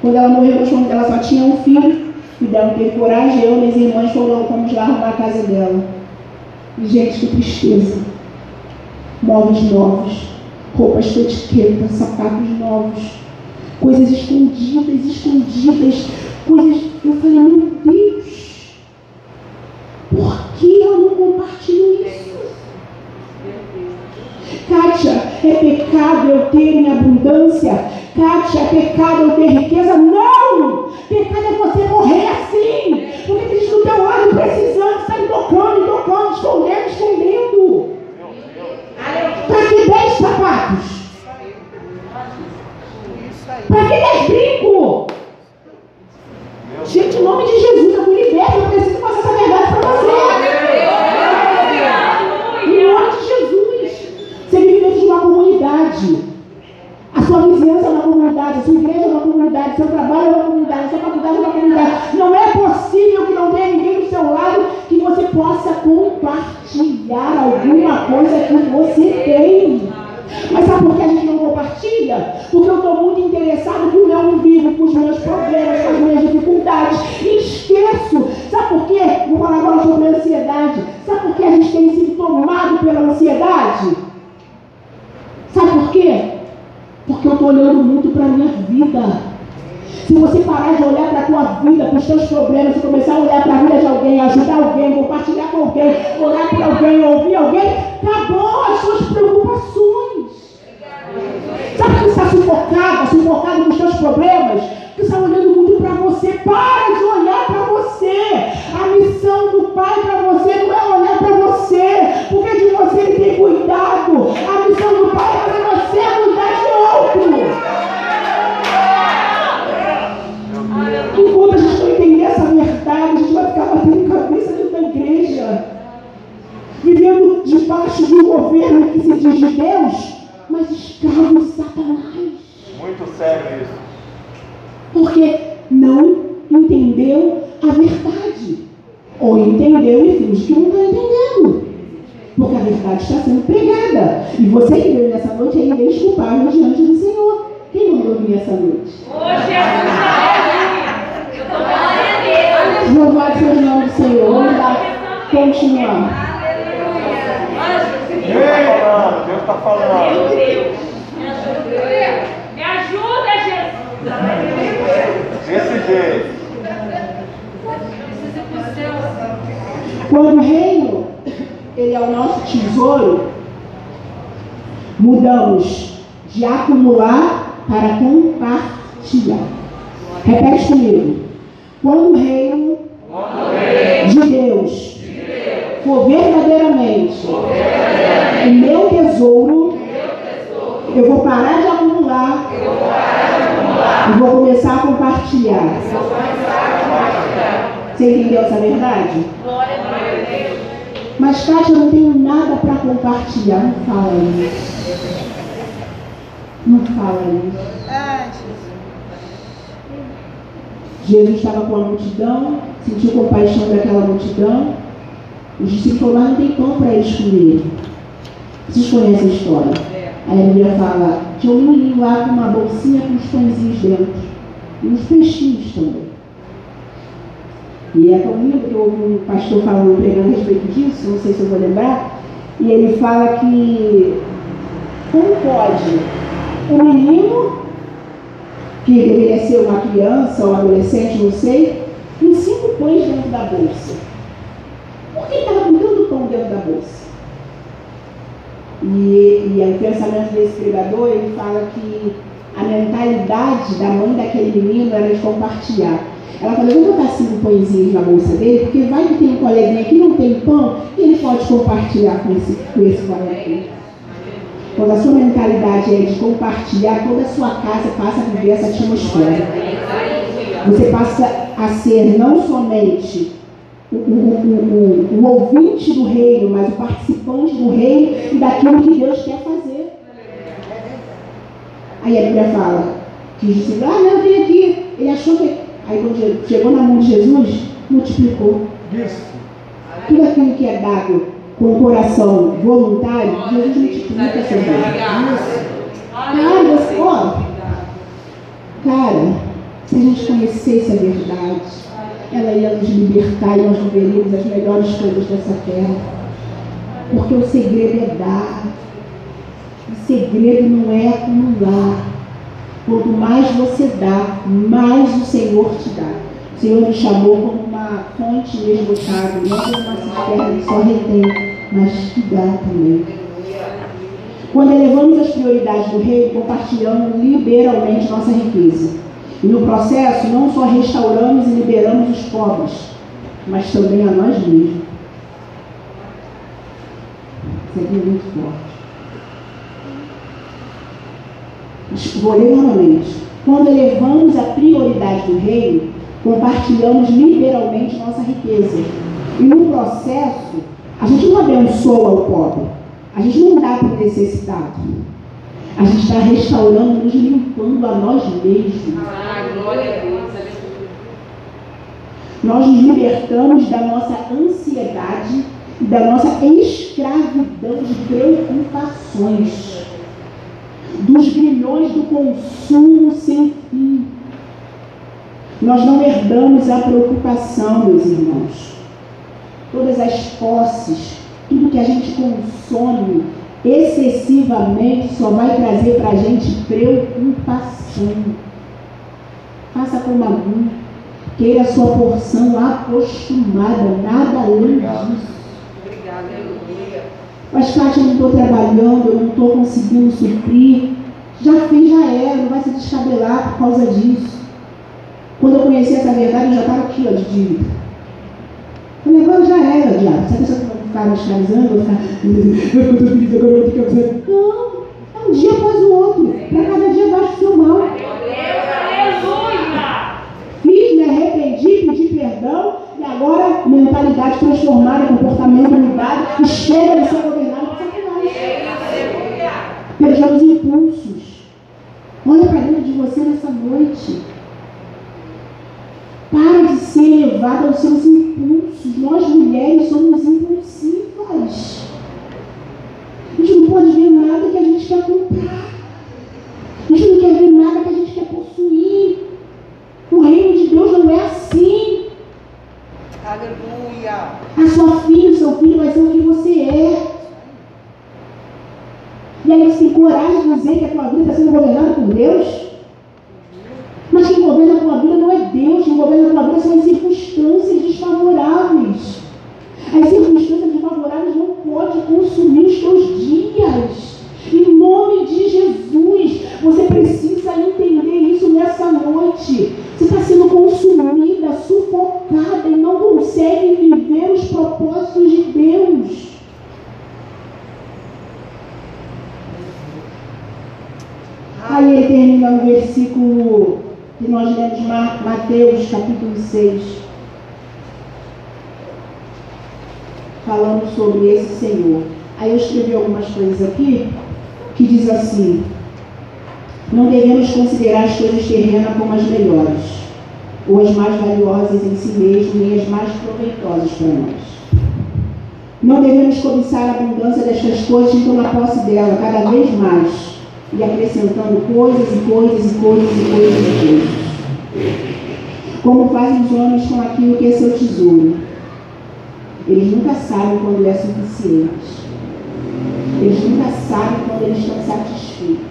Quando ela morreu, ela só tinha um filho, e dela teve coragem, eu e minhas irmãs fomos, fomos lá arrumar a casa dela. E, gente, que tristeza. Móveis novos, roupas com etiqueta, sapatos novos, coisas escondidas, escondidas, coisas. Eu falei, meu Deus, por que eu não compartilho isso? Kátia, é pecado eu ter em abundância? Kátia, é pecado eu ter riqueza? Não! Pecado é você morrer assim! Porque gente do teu lado precisando, sai tocando, tocando, escondendo, escondendo. Para que dez sapatos? Para que dez brincos? Gente, em nome de Jesus, eu me liberto, eu preciso passar Quando o reino ele é o nosso tesouro, mudamos de acumular para compartilhar. Repete comigo. Quando o reino de Deus for verdadeiramente o meu tesouro, eu vou parar de acumular e vou começar a compartilhar. Você entendeu essa verdade? Glória a Deus. Mas, Kátia, eu não tenho nada para compartilhar. Não fala isso. Não fala isso. Jesus estava com a multidão, sentiu compaixão daquela multidão. Os discípulos falaram, não tem pão para eles. Vocês conhecem a história? Aí a Bíblia fala, tinha um menino lá com uma bolsinha com os pãezinhos dentro. E uns peixinhos também. E é tão lindo que eu ouvi um pastor falando, pregando a respeito disso, não sei se eu vou lembrar, e ele fala que como pode um menino, que deveria ser uma criança ou um adolescente, não sei, com cinco pães dentro da bolsa. Por que ele estava com tanto pão dentro da bolsa? E, e aí o pensamento desse pregador, ele fala que a mentalidade da mãe daquele menino era de compartilhar. Ela falou, eu vou botar cinco pãezinhos na bolsa dele, porque vai que tem um coleguinha que não tem pão e ele pode compartilhar com esse, com esse coleguinha. Quando a sua mentalidade é de compartilhar, toda a sua casa passa a viver essa atmosfera. Você passa a ser não somente o, o, o, o, o ouvinte do reino, mas o participante do reino e daquilo que Deus quer fazer. Aí a Bíblia fala que discípulos, ah, não, vem aqui. Ele achou que. Aí quando chegou na mão de Jesus, multiplicou. Isso. Tudo aquilo que é dado com o coração voluntário, Jesus multiplica também. Cara, você, ó, cara, se a gente conhecesse a verdade, ela ia nos libertar e nós viveríamos as melhores coisas dessa terra. Porque o segredo é dar. O segredo não é acumular. Quanto mais você dá, mais o Senhor te dá. O Senhor nos chamou como uma fonte inesgotável, não como uma cisterna que só retém, mas que dá também. Quando elevamos as prioridades do rei, compartilhamos liberalmente nossa riqueza. E no processo, não só restauramos e liberamos os pobres, mas também a nós mesmos. Isso aqui é muito forte. Vou ler novamente. Quando elevamos a prioridade do reino, compartilhamos liberalmente nossa riqueza. E no processo, a gente não abençoa o pobre. A gente não dá para o necessitado. A gente está restaurando, nos limpando a nós mesmos. Ah, glória a Deus. Nós nos libertamos da nossa ansiedade da nossa escravidão de preocupações, dos grilhões do consumo sem fim. Nós não herdamos a preocupação, meus irmãos. Todas as posses, tudo que a gente consome excessivamente só vai trazer para a gente preocupação. Faça como a mim. Queira a sua porção acostumada, nada além disso. Obrigada, aleluia. Mas, Kátia, eu não estou trabalhando, eu não estou conseguindo suprir. Já fez, já era, não vai se descabelar por causa disso. Quando eu conheci essa verdade, eu já estava aqui, ó, de dívida. Falei, agora já era, diabo. Essa que mascarizando, vou ficar. Eu estou feliz, agora eu vou ter que fazer. Não, é um dia após o outro. Para cada dia baixa o seu mal. Fiz, me arrependi, pedi perdão e agora mentalidade transformada, comportamento mudado chega de ser governado por Satanás. Pelos impulsos. Olha para dentro de você nessa noite. Para de ser levada aos seus impulsos. Nós mulheres somos impulsivas. A gente não pode ver nada que a gente quer comprar. A gente não quer ver nada que a gente quer possuir. O reino de Deus não é assim. Aleluia. A sua filha, o seu filho vai ser o que você é. E aí você tem coragem de dizer que a tua vida está sendo governada por Deus? Mas quem governa a tua vida não é Deus, quem governa a tua vida são as circunstâncias desfavoráveis. As circunstâncias desfavoráveis não podem consumir os teus dias. Em nome de Jesus, você precisa entender isso nessa noite. Você está sendo consumida, sufocada e não consegue viver os propósitos de Deus. Aí ele termina no versículo que nós lemos Mateus capítulo 6. Falando sobre esse Senhor. Aí eu escrevi algumas coisas aqui que diz assim: Não devemos considerar as coisas terrenas como as melhores, ou as mais valiosas em si mesmo, nem as mais proveitosas para nós. Não devemos cobiçar a abundância destas coisas e tomar posse dela cada vez mais e acrescentando coisas e coisas e coisas e coisas e coisas. Como fazem os homens com aquilo que é seu tesouro. Eles nunca sabem quando é suficiente. Eles nunca sabem quando eles estão satisfeitos.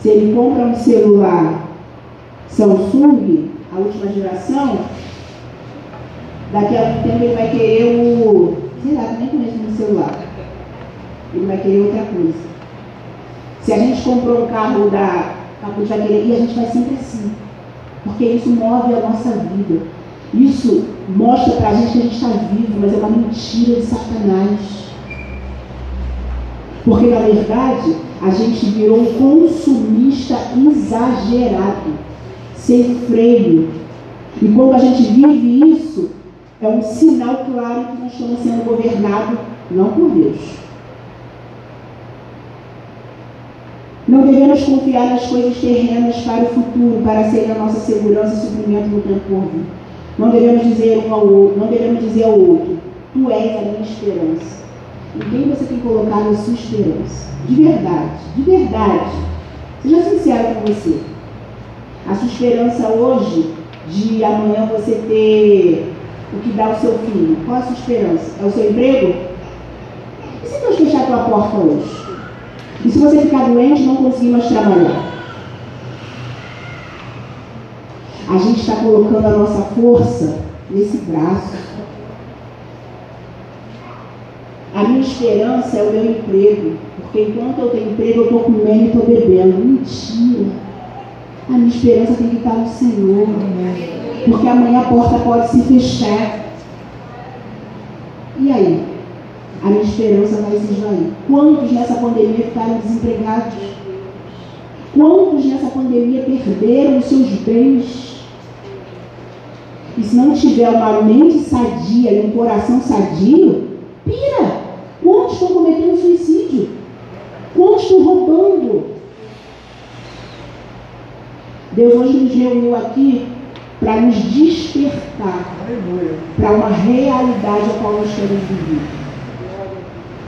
Se ele compra um celular Samsung, a última geração, daqui a um tempo ele vai querer o. Sei lá, nem conheço um celular. Ele vai querer outra coisa. Se a gente comprou um carro da Capuz e a gente vai sempre assim. Porque isso move a nossa vida. Isso mostra para a gente que a gente está vivo, mas é uma mentira de Satanás. Porque na verdade a gente virou um consumista exagerado, sem freio. E quando a gente vive isso, é um sinal claro que nós estamos sendo governados não por Deus, Não devemos confiar nas coisas terrenas para o futuro, para serem a nossa segurança e suprimento no tempo vir. Não devemos dizer um ao outro, não devemos dizer ao outro, tu és a minha esperança. Em quem você tem colocado a sua esperança? De verdade, de verdade. Seja sincero com você. A sua esperança hoje, de amanhã você ter o que dá ao seu filho, qual a sua esperança? É o seu emprego? E se Deus fechar a tua porta hoje? E se você ficar doente, não conseguir mais trabalhar? A gente está colocando a nossa força nesse braço. A minha esperança é o meu emprego. Porque enquanto eu tenho emprego, eu estou comendo e estou bebendo. Mentira. A minha esperança tem que estar no Senhor. Porque amanhã a porta pode se fechar. E aí? A minha esperança vai se esvair. Quantos nessa pandemia ficaram desempregados? Quantos nessa pandemia perderam os seus bens? E se não tiver uma mente sadia e um coração sadio, pira! Quantos estão cometendo suicídio? Quantos estão roubando? Deus hoje nos reuniu aqui para nos despertar para uma realidade a qual nós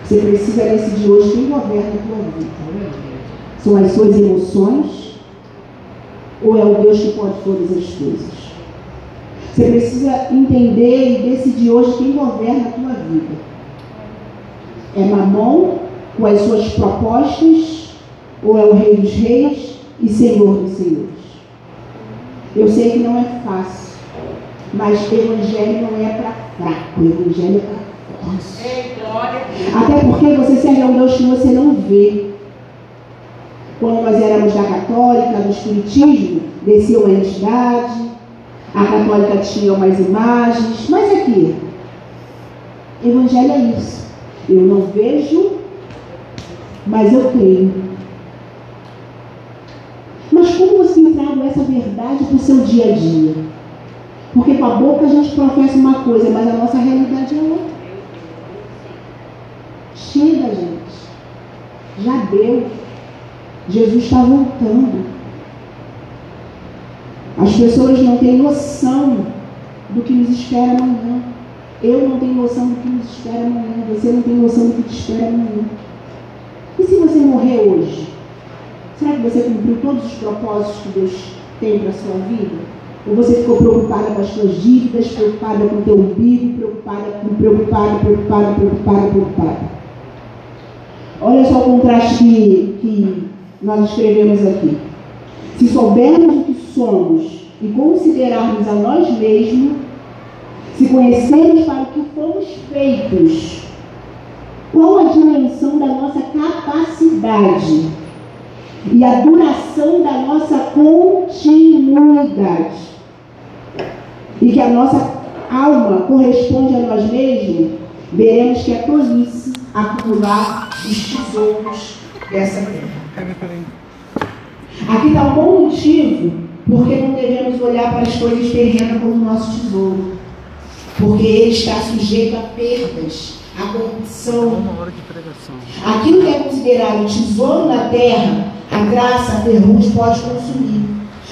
Você precisa decidir hoje quem governa a tua vida. São as suas emoções ou é o Deus que pode todas as coisas? Você precisa entender e decidir hoje quem governa a tua vida. É Mamon com as suas propostas ou é o Rei dos Reis e Senhor dos Senhores? Eu sei que não é fácil, mas evangelho não é para fraco, evangelho é para até porque você serve a um Deus que você não vê. Quando nós éramos da católica, do espiritismo, descia uma entidade, a católica tinha umas imagens, mas aqui, evangelho é isso. Eu não vejo, mas eu creio. Mas como você traga essa verdade para o seu dia a dia? Porque com a boca a gente professa uma coisa, mas a nossa realidade é outra. Chega, gente. Já deu. Jesus está voltando. As pessoas não têm noção do que nos espera amanhã. Eu não tenho noção do que nos espera amanhã. Você não tem noção do que te espera amanhã. E se você morrer hoje? Será que você cumpriu todos os propósitos que Deus tem para a sua vida? Ou você ficou preocupada com as suas dívidas, preocupada com o teu umbigo, preocupada, preocupada, preocupada, preocupada, preocupada? Olha só o contraste que, que nós escrevemos aqui. Se soubermos o que somos e considerarmos a nós mesmos, se conhecermos para o que fomos feitos, qual a dimensão da nossa capacidade e a duração da nossa continuidade, e que a nossa alma corresponde a nós mesmos, veremos que é tolice acumular os tesouros dessa terra. Aqui está um bom motivo porque não devemos olhar para as coisas terrenas como nosso tesouro. Porque ele está sujeito a perdas, a corrupção. Aquilo que é considerado tesouro na terra, a graça, a ferrugem pode consumir.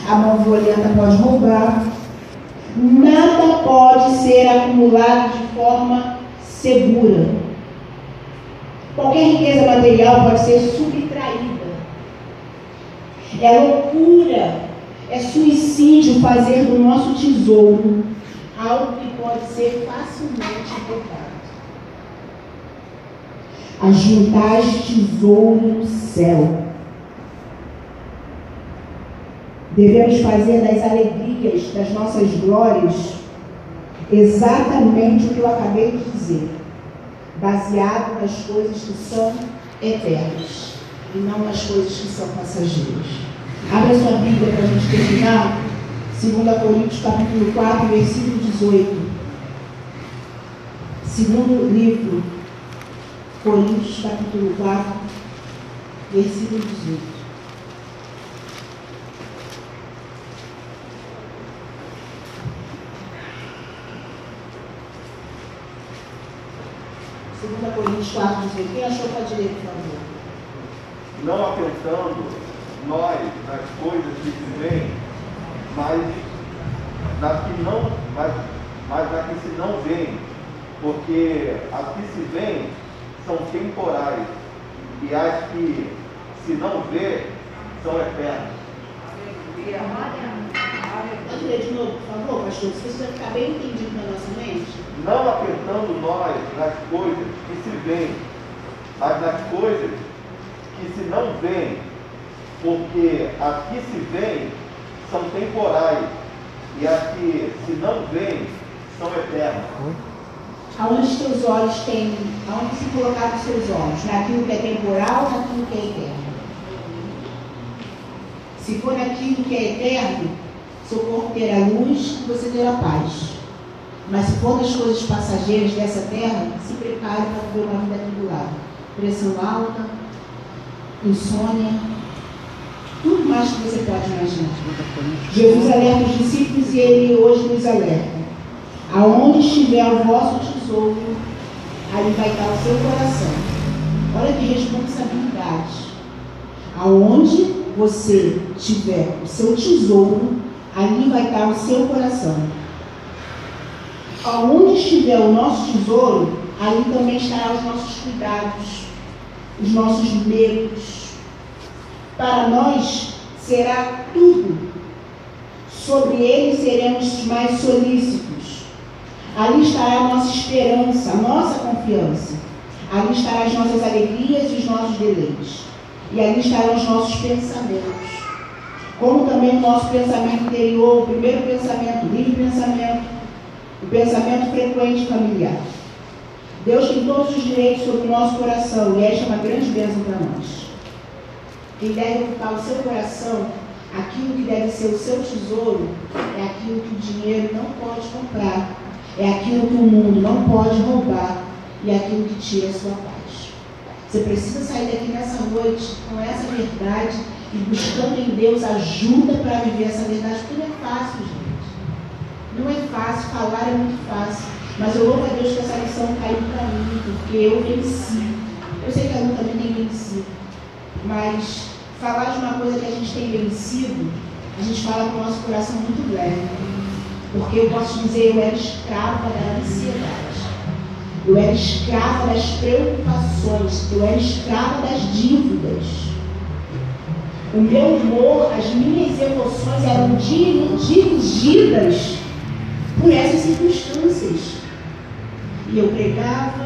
A mão violenta pode roubar. Nada pode ser acumulado de forma segura. Qualquer riqueza material pode ser subtraída. É loucura, é suicídio fazer do nosso tesouro algo que pode ser facilmente roubado. Ajuntais tesouro no céu. Devemos fazer das alegrias, das nossas glórias, exatamente o que eu acabei de dizer, baseado nas coisas que são eternas e não nas coisas que são passageiras. Abra sua Bíblia para a gente terminar. 2 Coríntios capítulo 4, versículo 18. Segundo livro, Coríntios capítulo 4, versículo 18. Segunda Coríntios 4, 18. Quem achou pode ler, por favor. Não atentando nós nas coisas que se veem, mas nas que não, mas, mas nas que se não veem, porque as que se veem são temporais e as que se não vê são eternas. Pode ler de novo, por favor, pastor, se isso ficar bem entendido na nossa mente. Não atentando nós nas coisas que veem, mas nas coisas que se não veem, porque as que se veem são temporais e as que se não veem são eternas. Aonde os teus olhos têm, aonde se colocar os seus olhos? Naquilo que é temporal, naquilo que é eterno. Se for naquilo que é eterno, seu corpo terá luz e você terá paz. Mas se for nas coisas passageiras dessa terra, se prepare para viver uma vida atribulada. Pressão alta, insônia, tudo mais que você pode imaginar. Jesus alerta os discípulos e ele hoje nos alerta. Aonde estiver o vosso tesouro, aí vai estar o seu coração. Olha que responsabilidade. Aonde você tiver o seu tesouro, ali vai estar o seu coração. Aonde estiver o nosso tesouro, ali também estarão os nossos cuidados, os nossos medos. Para nós será tudo. Sobre ele seremos mais solícitos. Ali estará a nossa esperança, a nossa confiança. Ali estarão as nossas alegrias e os nossos deleites. E ali estarão os nossos pensamentos. Como também o nosso pensamento interior, o primeiro pensamento, o livre pensamento, o pensamento frequente familiar. Deus tem todos os direitos sobre o nosso coração e esta é uma grande bênção para nós. Quem deve ocupar o seu coração, aquilo que deve ser o seu tesouro, é aquilo que o dinheiro não pode comprar, é aquilo que o mundo não pode roubar e é aquilo que tira a sua paz. Você precisa sair daqui nessa noite com essa verdade e buscando em Deus ajuda para viver essa verdade, porque não é fácil, gente. Não é fácil, falar é muito fácil. Mas eu louvo a Deus que essa lição caiu para mim, porque eu venci. Eu sei que a luta também tem vencido. Mas falar de uma coisa que a gente tem vencido, a gente fala com o nosso coração muito leve. Porque eu posso dizer, eu era escrava da ansiedade. Eu era escrava das preocupações. Eu era escrava das dívidas. O meu humor, as minhas emoções eram dirigidas por essas circunstâncias. E eu pregava,